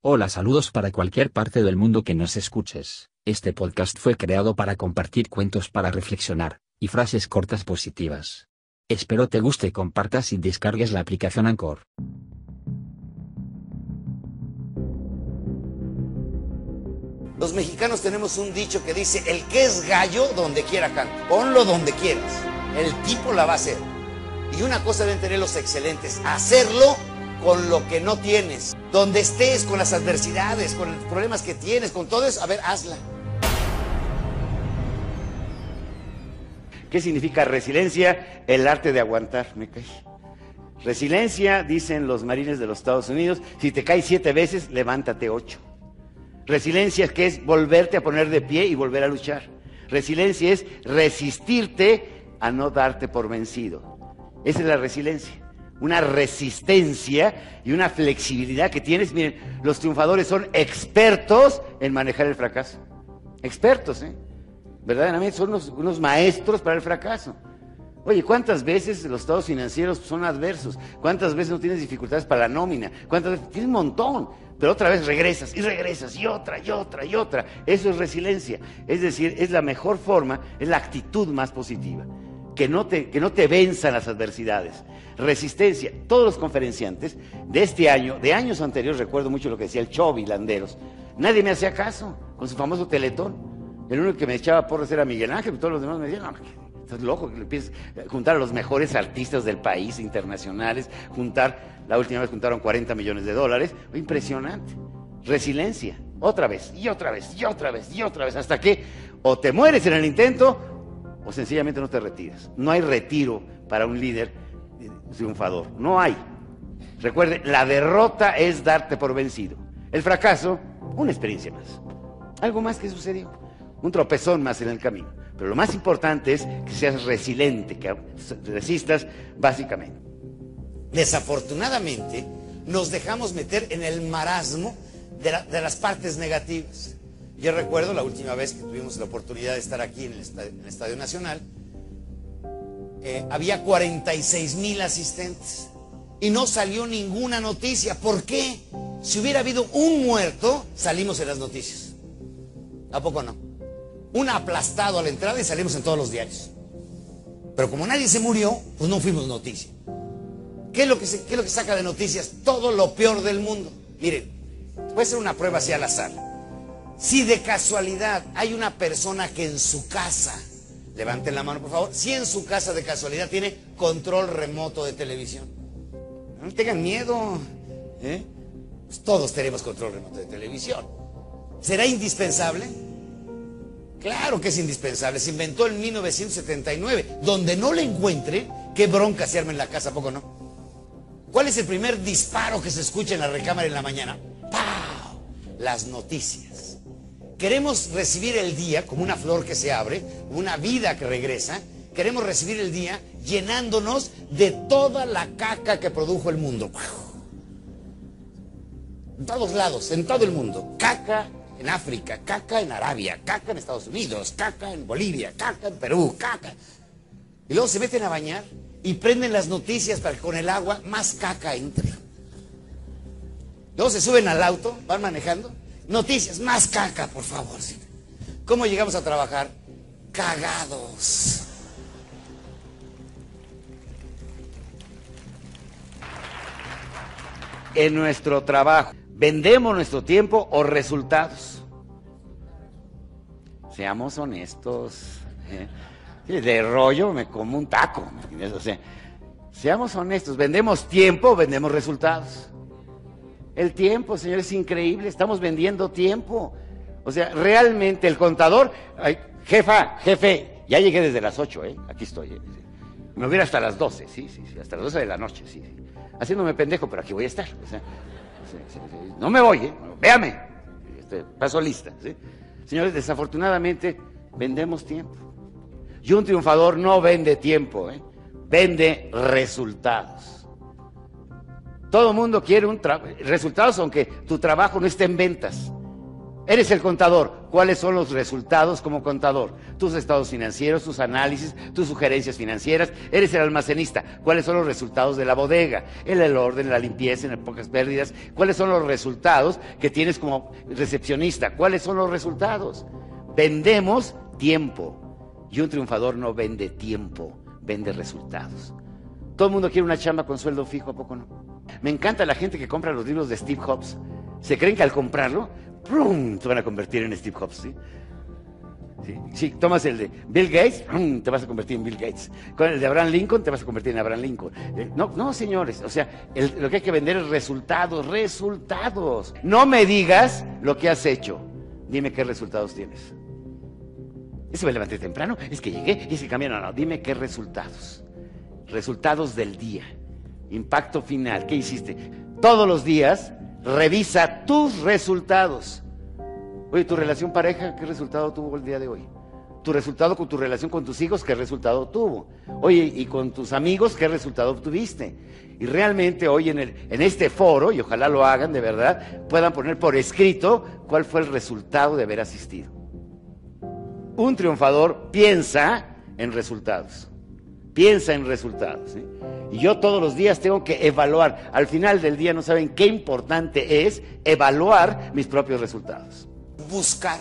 Hola saludos para cualquier parte del mundo que nos escuches. Este podcast fue creado para compartir cuentos para reflexionar, y frases cortas positivas. Espero te guste, compartas y descargues la aplicación Anchor. Los mexicanos tenemos un dicho que dice, el que es gallo donde quiera canta. Ponlo donde quieras. El tipo la va a hacer. Y una cosa deben tener los excelentes, hacerlo con lo que no tienes. Donde estés, con las adversidades, con los problemas que tienes, con todo eso, a ver, hazla. ¿Qué significa resiliencia? El arte de aguantar, me cae. Resiliencia, dicen los marines de los Estados Unidos, si te caes siete veces, levántate ocho. Resiliencia que es volverte a poner de pie y volver a luchar. Resiliencia es resistirte a no darte por vencido. Esa es la resiliencia una resistencia y una flexibilidad que tienes. Miren, los triunfadores son expertos en manejar el fracaso. Expertos, ¿eh? Verdaderamente son unos, maestros para el fracaso. Oye, ¿cuántas veces los estados financieros son adversos? ¿Cuántas veces no tienes dificultades para la nómina? ¿Cuántas veces? Tienes un montón, pero otra vez regresas y regresas y otra y otra y otra. Eso es resiliencia. Es decir, es la mejor forma, es la actitud más positiva que no te, que no te venzan las adversidades. Resistencia. Todos los conferenciantes de este año, de años anteriores, recuerdo mucho lo que decía el Chovi Landeros, nadie me hacía caso con su famoso teletón. El único que me echaba por era Miguel Ángel, pero todos los demás me decían, no, estás loco, que empiezas a juntar a los mejores artistas del país, internacionales, juntar, la última vez juntaron 40 millones de dólares, impresionante. Resiliencia, otra vez, y otra vez, y otra vez, y otra vez, hasta que o te mueres en el intento o sencillamente no te retiras. No hay retiro para un líder triunfador. No hay. Recuerde, la derrota es darte por vencido. El fracaso, una experiencia más. Algo más que sucedió. Un tropezón más en el camino. Pero lo más importante es que seas resiliente, que resistas básicamente. Desafortunadamente, nos dejamos meter en el marasmo de, de las partes negativas. Yo recuerdo la última vez que tuvimos la oportunidad de estar aquí en el Estadio, Nacional, eh, había 46 mil asistentes y no salió ninguna noticia. ¿Por qué? Si hubiera habido un muerto, salimos en las noticias. ¿A poco no? Un aplastado a la entrada y salimos en todos los diarios. Pero como nadie se murió, pues no fuimos noticia. ¿Qué es lo que, qué es lo que saca de noticias? Todo lo peor del mundo. Miren, puede ser una prueba así al azar. Si de casualidad hay una persona que en su casa, levanten la mano por favor, si en su casa de casualidad tiene control remoto de televisión, no tengan miedo, ¿eh? pues todos tenemos control remoto de televisión. ¿Será indispensable? Claro que es indispensable, se inventó en 1979, donde no le encuentre, qué bronca se arma en la casa, poco no? ¿Cuál es el primer disparo que se escucha en la recámara en la mañana? ¡Pau! Las noticias. Queremos recibir el día como una flor que se abre, una vida que regresa. Queremos recibir el día llenándonos de toda la caca que produjo el mundo. En todos lados, en todo el mundo. Caca en África, caca en Arabia, caca en Estados Unidos, caca en Bolivia, caca en Perú, caca. Y luego se meten a bañar y prenden las noticias para que con el agua más caca entre. Luego se suben al auto, van manejando Noticias, más caca, por favor. ¿Cómo llegamos a trabajar? Cagados. En nuestro trabajo, ¿vendemos nuestro tiempo o resultados? Seamos honestos. ¿eh? De rollo me como un taco. Seamos honestos, ¿vendemos tiempo o vendemos resultados? El tiempo, señor, es increíble. Estamos vendiendo tiempo. O sea, realmente el contador, jefa, jefe, ya llegué desde las 8, ¿eh? Aquí estoy. ¿eh? Me voy hasta las 12, sí, sí, sí, hasta las 12 de la noche, sí, sí. Haciéndome pendejo, pero aquí voy a estar. No me voy, ¿eh? Véame. Este, paso lista, ¿sí? Señores, desafortunadamente vendemos tiempo. Y un triunfador no vende tiempo, ¿eh? Vende resultados. Todo el mundo quiere un resultados, aunque tu trabajo no esté en ventas. Eres el contador. ¿Cuáles son los resultados como contador? Tus estados financieros, tus análisis, tus sugerencias financieras. Eres el almacenista. ¿Cuáles son los resultados de la bodega? El, el orden, la limpieza, en pocas pérdidas. ¿Cuáles son los resultados que tienes como recepcionista? ¿Cuáles son los resultados? Vendemos tiempo. Y un triunfador no vende tiempo, vende resultados. Todo el mundo quiere una chamba con sueldo fijo, ¿a poco no? Me encanta la gente que compra los libros de Steve Jobs. Se creen que al comprarlo ¡prum! te van a convertir en Steve Jobs, ¿sí? Sí, tomas el de Bill Gates, te vas a convertir en Bill Gates. Con el de Abraham Lincoln, te vas a convertir en Abraham Lincoln. Eh, no, no, señores. O sea, lo que hay que vender es resultados, resultados. No me digas lo que has hecho. Dime qué resultados tienes. Eso me levanté temprano, es que llegué y es que cambiaron. No, no, dime qué resultados. Resultados del día. Impacto final. ¿Qué hiciste? Todos los días Revisa tus resultados. Oye, tu relación pareja, ¿qué resultado tuvo el día de hoy? Tu resultado con tu relación con tus hijos, ¿qué resultado tuvo? Oye, y con tus amigos, ¿qué resultado obtuviste? Y realmente hoy en, el, en este foro, y ojalá lo hagan de verdad, puedan poner por escrito cuál fue el resultado de haber asistido. Un triunfador piensa en resultados. Piensa en resultados. Y yo todos los días tengo que evaluar. Al final del día no saben qué importante es evaluar mis propios resultados. Buscar.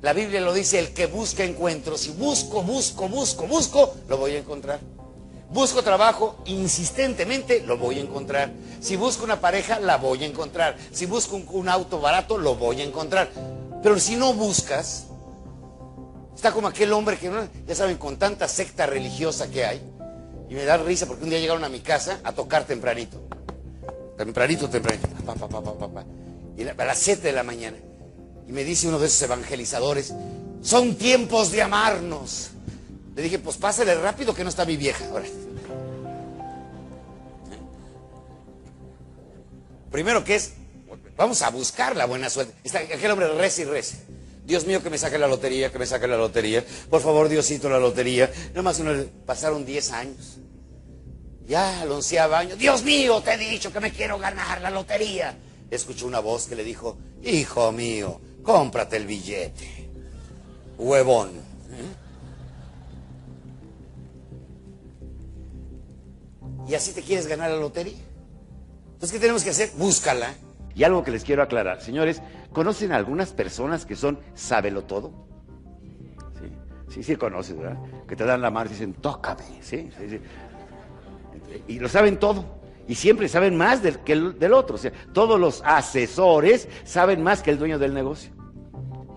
La Biblia lo dice, el que busca encuentro. Si busco, busco, busco, busco, lo voy a encontrar. Busco trabajo insistentemente, lo voy a encontrar. Si busco una pareja, la voy a encontrar. Si busco un auto barato, lo voy a encontrar. Pero si no buscas, está como aquel hombre que, ya saben, con tanta secta religiosa que hay, y me da risa porque un día llegaron a mi casa a tocar tempranito. Tempranito, tempranito. y a las 7 de la mañana. Y me dice uno de esos evangelizadores, son tiempos de amarnos. Le dije, pues pásale rápido que no está mi vieja. Primero que es, vamos a buscar la buena suerte. Está, aquel hombre reza y reza. Dios mío, que me saque la lotería, que me saque la lotería. Por favor, Diosito, la lotería. Nada más uno, pasaron 10 años. Ya al onceavo año, Dios mío, te he dicho que me quiero ganar la lotería. Escuchó una voz que le dijo, hijo mío, cómprate el billete. Huevón. ¿Y así te quieres ganar la lotería? Entonces, ¿qué tenemos que hacer? Búscala. Y algo que les quiero aclarar, señores, ¿conocen algunas personas que son sábelo todo? Sí, sí, sí conoces, ¿verdad? Que te dan la mano y dicen, tócame, ¿sí? Y lo saben todo. Y siempre saben más del, que el, del otro. O sea, todos los asesores saben más que el dueño del negocio.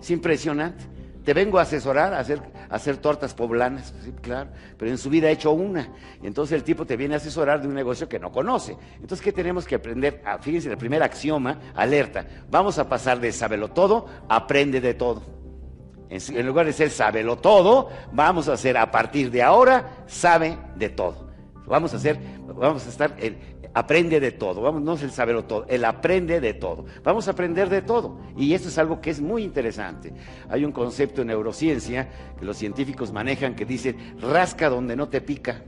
Es impresionante. Te vengo a asesorar a hacer, hacer tortas poblanas, sí, claro, pero en su vida ha hecho una. Y entonces el tipo te viene a asesorar de un negocio que no conoce. Entonces, ¿qué tenemos que aprender? Ah, fíjense, el primer axioma, alerta. Vamos a pasar de sábelo todo, aprende de todo. En, lugar de ser sábelo todo, vamos a hacer a partir de ahora, sabe de todo. Vamos a hacer, vamos a estar, el, aprende de todo, vamos, no es el saberlo todo, el aprende de todo. Vamos a aprender de todo. Y esto es algo que es muy interesante. Hay un concepto en neurociencia que los científicos manejan que dice, rasca donde no te pica.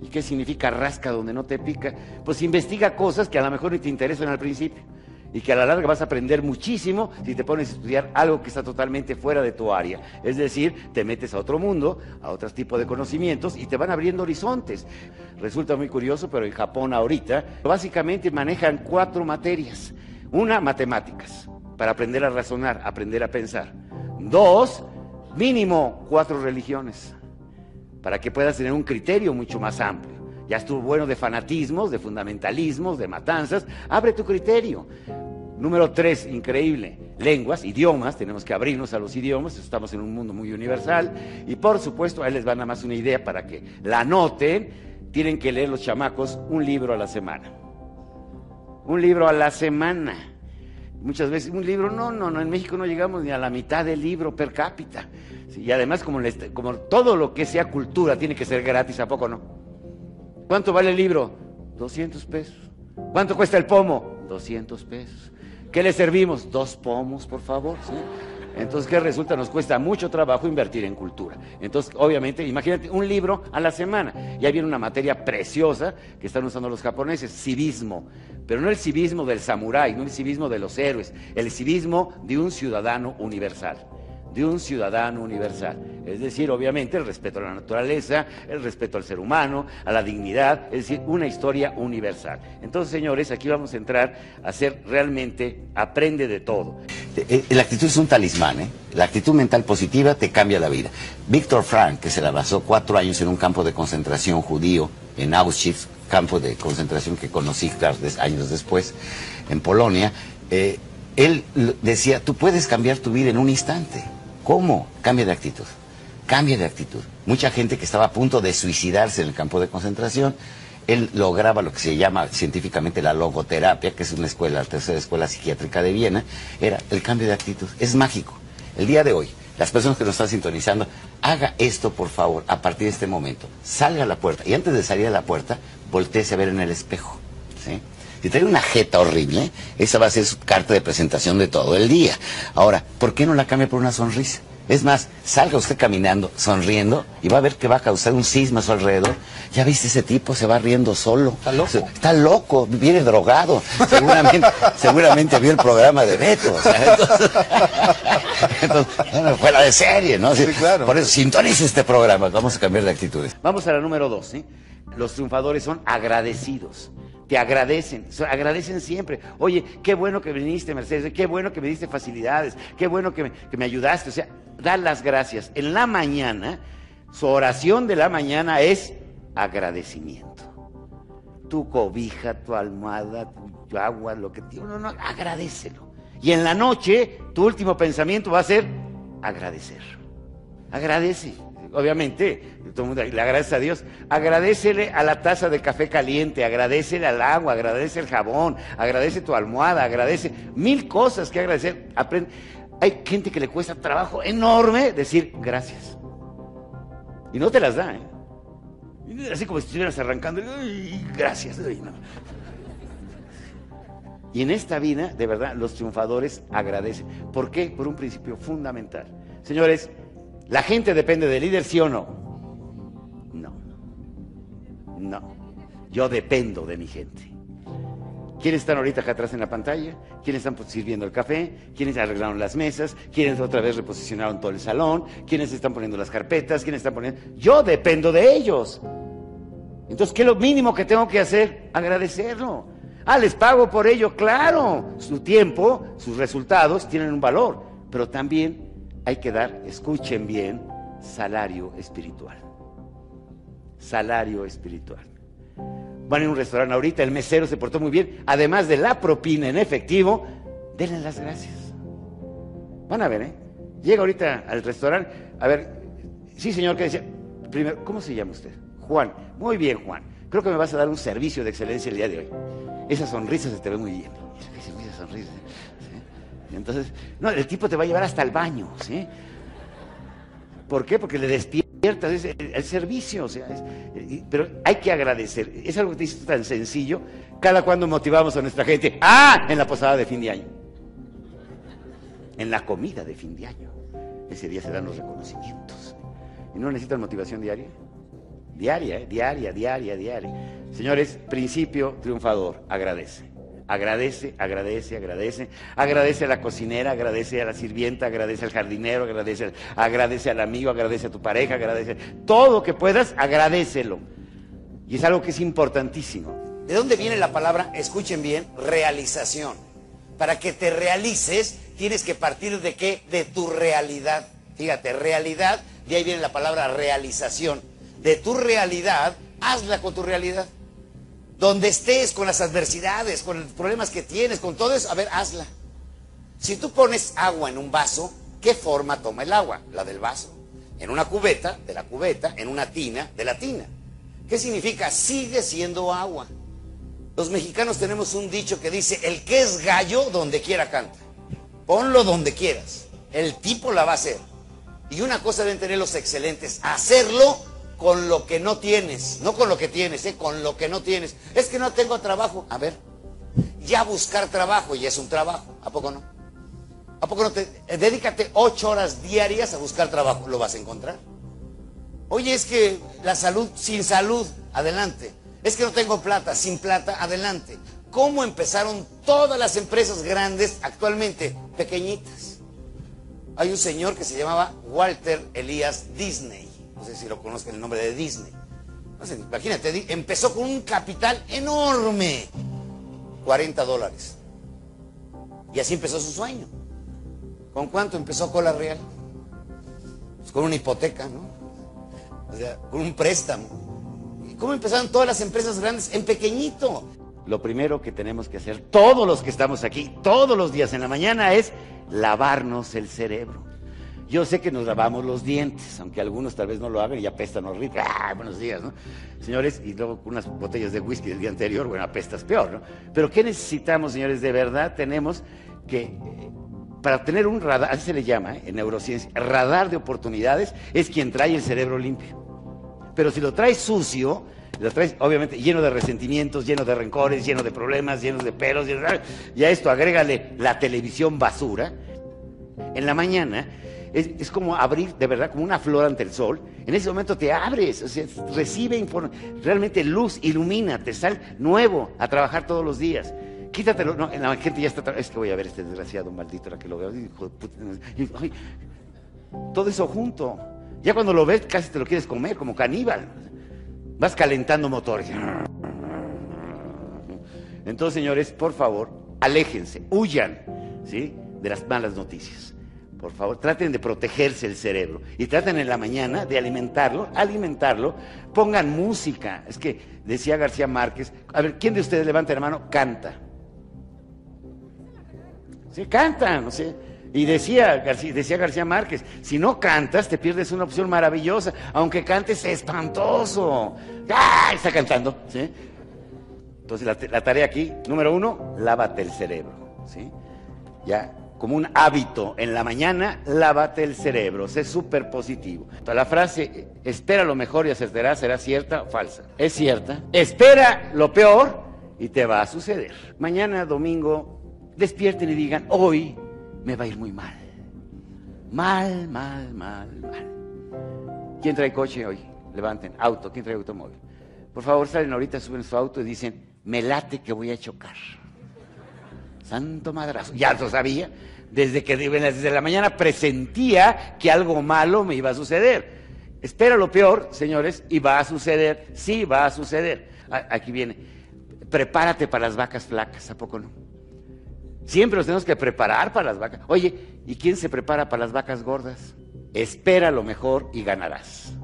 ¿Y qué significa rasca donde no te pica? Pues investiga cosas que a lo mejor ni te interesan al principio y que a la larga vas a aprender muchísimo si te pones a estudiar algo que está totalmente fuera de tu área. Es decir, te metes a otro mundo, a otro tipo de conocimientos y te van abriendo horizontes. Resulta muy curioso, pero en Japón ahorita básicamente manejan cuatro materias. Una, matemáticas, para aprender a razonar, aprender a pensar. Dos, mínimo cuatro religiones, para que puedas tener un criterio mucho más amplio. Ya estuvo bueno de fanatismos, de fundamentalismos, de matanzas. Abre tu criterio. Número tres, increíble, lenguas, idiomas, tenemos que abrirnos a los idiomas, estamos en un mundo muy universal. Y por supuesto, ahí les va nada más una idea para que la anoten, tienen que leer los chamacos un libro a la semana. Un libro a la semana. Muchas veces, un libro, no, no, no, en México no llegamos ni a la mitad del libro per cápita. y además, como, como todo lo que sea cultura tiene que ser gratis, ¿a poco no? ¿Cuánto vale el libro? 200 pesos. ¿Cuánto cuesta el pomo? 200 pesos. ¿Qué le servimos? Dos pomos, por favor. Entonces, ¿qué resulta? Nos cuesta mucho trabajo invertir en cultura. Entonces, obviamente, imagínate un libro a la semana. Ya viene una materia preciosa que están usando los japoneses, civismo. pero no el civismo del samurái, no el civismo de los héroes, el civismo de un ciudadano universal de un ciudadano universal. Es decir, obviamente, el respeto a la naturaleza, el respeto al ser humano, a la dignidad, es decir, una historia universal. Entonces, señores, aquí vamos a entrar a ser realmente, aprende de todo. Eh, la actitud es un talismán, ¿eh? La actitud mental positiva te cambia la vida. Víctor Frank, que se la basó cuatro años en un campo de concentración judío en Auschwitz, campo de concentración que conocí años después en Polonia, eh, él decía, tú puedes cambiar tu vida en un instante. ¿Cómo? Cambia de actitud. Cambia de actitud. Mucha gente que estaba a punto de suicidarse en el campo de concentración, él lograba lo que se llama científicamente la logoterapia, que es una escuela, la tercera escuela psiquiátrica de Viena, era el cambio de actitud. Es mágico. El día de hoy, las personas que nos están sintonizando, haga esto por favor a partir de este momento. Salga a la puerta y antes de salir a la puerta, volteese a ver en el espejo. ¿sí? Si trae una jeta horrible, esa va a ser su carta de presentación de todo el día. Ahora, ¿por qué no la cambia por una sonrisa? Es más, salga usted caminando, sonriendo, y va a ver que va a causar un sisma a su alrededor. Ya viste, ese tipo se va riendo solo. Está loco. Está loco, viene drogado. Seguramente, seguramente vio el programa de Beto. entonces, fuera de serie, ¿no? Sí, claro. Por eso, sintonice este programa. Vamos a cambiar de actitudes. Vamos a la número dos, ¿sí? Los triunfadores son agradecidos te agradecen, agradecen siempre. Oye, qué bueno que viniste, Mercedes, qué bueno que me diste facilidades, qué bueno que me, que me ayudaste. O sea, da las gracias. En la mañana, su oración de la mañana es agradecimiento. Tu cobija, tu almohada, tu agua, lo que te... No, no, agradecelo. Y en la noche, tu último pensamiento va a ser agradecer. Agradece obviamente, todo el mundo le agradece a Dios, agradecele a la taza de café caliente, agradecele al agua, agradece el jabón, agradece tu almohada, agradece mil cosas que agradecer. Aprende. Hay gente que le cuesta trabajo enorme decir gracias. Y no te las da, ¿eh? Así como si estuvieras arrancando, gracias. Y en esta vida, de verdad, los triunfadores agradecen. ¿Por qué? Por un principio fundamental. Señores, ¿La gente depende del líder, sí o no? No. No. Yo dependo de mi gente. ¿Quiénes están ahorita acá atrás en la pantalla? ¿Quiénes están sirviendo el café? ¿Quiénes arreglaron las mesas? ¿Quiénes otra vez reposicionaron todo el salón? ¿Quiénes están poniendo las carpetas? ¿Quiénes están poniendo...? Yo dependo de ellos. Entonces, ¿qué es lo mínimo que tengo que hacer? Agradecerlo. Ah, les pago por ello, claro. Su tiempo, sus resultados tienen un valor, pero también hay que dar, escuchen bien, salario espiritual. Salario espiritual. Van a un restaurante ahorita, el mesero se portó muy bien, además de la propina en efectivo, denle las gracias. Van a ver, ¿eh? Llega ahorita al restaurante, a ver, sí señor, que decía, primero, ¿cómo se llama usted? Juan, muy bien Juan, creo que me vas a dar un servicio de excelencia el día de hoy. Esa sonrisa se te ve muy bien. Esa sonrisa. Entonces, no, el tipo te va a llevar hasta el baño, ¿sí? ¿Por qué? Porque le despiertas, es el, servicio, o sea, pero hay que agradecer. Es algo que te tan sencillo. Cada cuando motivamos a nuestra gente, ah, en la posada de fin de año, en la comida de fin de año. Ese día se dan los reconocimientos. ¿Y no necesitan motivación diaria? Diaria, ¿eh? diaria, diaria, diaria. Señores, principio triunfador, agradece. Agradece, agradece, agradece. Agradece a la cocinera, agradece a la sirvienta, agradece al jardinero, agradece, agradece al amigo, agradece a tu pareja, agradece. Todo que puedas, agradecelo. Y es algo que es importantísimo. ¿De dónde viene la palabra, escuchen bien, realización? Para que te realices, tienes que partir de qué? De tu realidad. Fíjate, realidad, de ahí viene la palabra realización. De tu realidad, hazla con tu realidad. Donde estés con las adversidades, con los problemas que tienes, con todo eso, a ver, hazla. Si tú pones agua en un vaso, ¿qué forma toma el agua? La del vaso. En una cubeta, de la cubeta, en una tina, de la tina. ¿Qué significa? Sigue siendo agua. Los mexicanos tenemos un dicho que dice, el que es gallo, donde quiera canta. Ponlo donde quieras. El tipo la va a hacer. Y una cosa deben tener los excelentes, hacerlo con lo que no tienes, no con lo que tienes, ¿eh? con lo que no tienes. Es que no tengo trabajo. A ver, ya buscar trabajo y es un trabajo, ¿a poco no? ¿A poco no te... Eh, dedícate ocho horas diarias a buscar trabajo, lo vas a encontrar. Oye, es que la salud, sin salud, adelante. Es que no tengo plata, sin plata, adelante. cómo empezaron todas las empresas grandes actualmente pequeñitas. Hay un señor que se llamaba Walter Elias Disney. No sé si lo conozcan el nombre de Disney. Imagínate, empezó con un capital enorme. 40 dólares. Y así empezó su sueño. ¿Con cuánto empezó Cola Real? Pues con una hipoteca, ¿no? O sea, con un préstamo. ¿Y cómo empezaron todas las empresas grandes? En pequeñito. Lo primero que tenemos que hacer, todos los que estamos aquí, todos los días en la mañana, es lavarnos el cerebro. Yo sé que nos lavamos los dientes, aunque algunos tal vez no lo hagan y apestan horrible. ¡Ah, buenos días, ¿no? Señores, y luego unas botellas de whisky del día anterior, bueno, apestas peor, ¿no? Pero ¿qué necesitamos, señores? De verdad tenemos que, para tener un radar, así se le llama ¿eh? en neurociencia, radar de oportunidades, es quien trae el cerebro limpio. Pero si lo traes sucio, lo traes obviamente lleno de resentimientos, lleno de rencores, lleno de problemas, lleno de pelos, y a esto agrégale la televisión basura. En la mañana es, como abrir, de verdad, como una flor ante el sol. En ese momento te abres, o sea, recibe realmente luz, ilumina, te sale nuevo a trabajar todos los días. Quítatelo, no, la gente ya está, es que voy a ver este desgraciado maldito, la que lo veo, todo eso junto. Ya cuando lo ves, casi te lo quieres comer, como caníbal. Vas calentando motores. Entonces, señores, por favor, aléjense, huyan, ¿sí? De las malas noticias. Por favor, traten de protegerse el cerebro y traten en la mañana de alimentarlo, alimentarlo. Pongan música. Es que decía García Márquez, a ver, ¿quién de ustedes levanta la mano? Canta. Sí, canta, no sé. Y decía García, decía García Márquez, si no cantas te pierdes una opción maravillosa, aunque cantes espantoso. ¡Ah! Está cantando, ¿sí? Entonces la, la tarea aquí, número uno, lávate el cerebro, ¿sí? Ya como un hábito en la mañana, lávate el cerebro, sé súper positivo. La frase, espera lo mejor y acertará, ¿será cierta o falsa? Es cierta. Espera lo peor y te va a suceder. Mañana, domingo, despierten y digan, hoy me va a ir muy mal. Mal, mal, mal, mal. ¿Quién trae coche hoy? Levanten. Auto. ¿Quién trae automóvil? Por favor, salen ahorita, suben su auto y dicen, me late que voy a chocar. Santo madrazo. Ya lo sabía. Desde que desde la mañana presentía que algo malo me iba a suceder. Espera lo peor, señores, y va a suceder. Sí, va a suceder. Aquí viene. Prepárate para las vacas flacas, ¿a poco no? Siempre nos tenemos que preparar para las vacas. Oye, ¿y quién se prepara para las vacas gordas? Espera lo mejor y ganarás.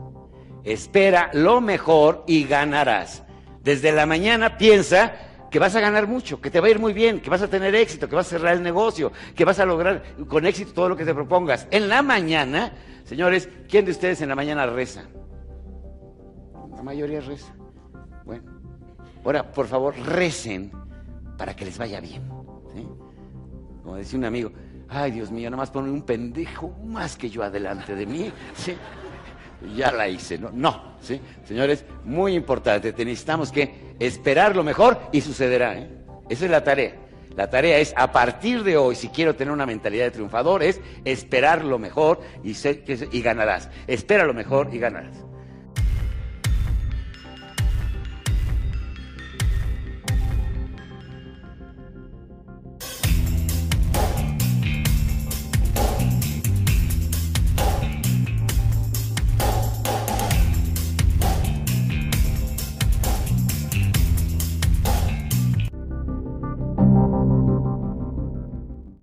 Espera lo mejor y ganarás. Desde la mañana piensa que vas a ganar mucho, que te va a ir muy bien, que vas a tener éxito, que vas a cerrar el negocio, que vas a lograr con éxito todo lo que te propongas. En la mañana, señores, ¿quién de ustedes en la mañana reza? La mayoría reza. Bueno, ahora por favor recen para que les vaya bien. Como decía un amigo, ay Dios mío, nada más pone un pendejo más que yo adelante de mí. ¿sí? ya la hice, ¿no? No, ¿sí? Señores, muy importante, necesitamos que esperar lo mejor y sucederá, ¿eh? Esa es la tarea. La tarea es, a partir de hoy, si quiero tener una mentalidad de triunfador, es esperar lo mejor y, y ganarás. Espera lo mejor y ganarás.